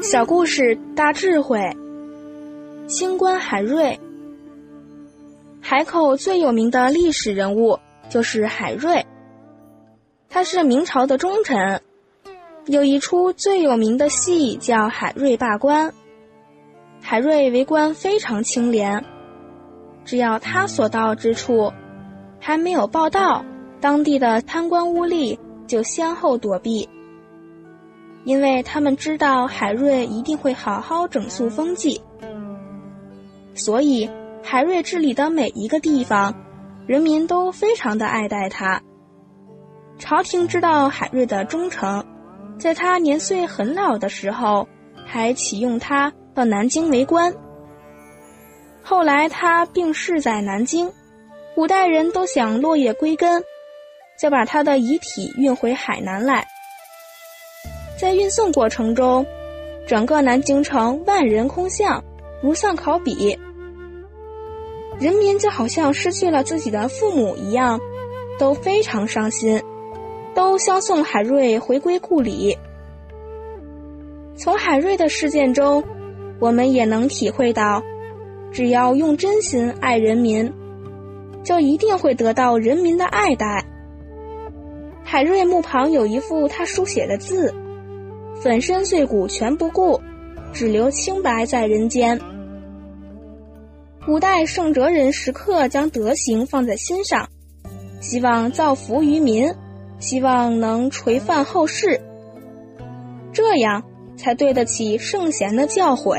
小故事大智慧。清官海瑞，海口最有名的历史人物就是海瑞。他是明朝的忠臣，有一出最有名的戏叫《海瑞罢官》。海瑞为官非常清廉，只要他所到之处，还没有报到，当地的贪官污吏就先后躲避。因为他们知道海瑞一定会好好整肃风纪，所以海瑞治理的每一个地方，人民都非常的爱戴他。朝廷知道海瑞的忠诚，在他年岁很老的时候，还启用他到南京为官。后来他病逝在南京，古代人都想落叶归根，就把他的遗体运回海南来。在运送过程中，整个南京城万人空巷，如丧考妣，人民就好像失去了自己的父母一样，都非常伤心，都相送海瑞回归故里。从海瑞的事件中，我们也能体会到，只要用真心爱人民，就一定会得到人民的爱戴。海瑞墓旁有一幅他书写的字。粉身碎骨全不顾，只留清白在人间。古代圣哲人时刻将德行放在心上，希望造福于民，希望能垂范后世，这样才对得起圣贤的教诲。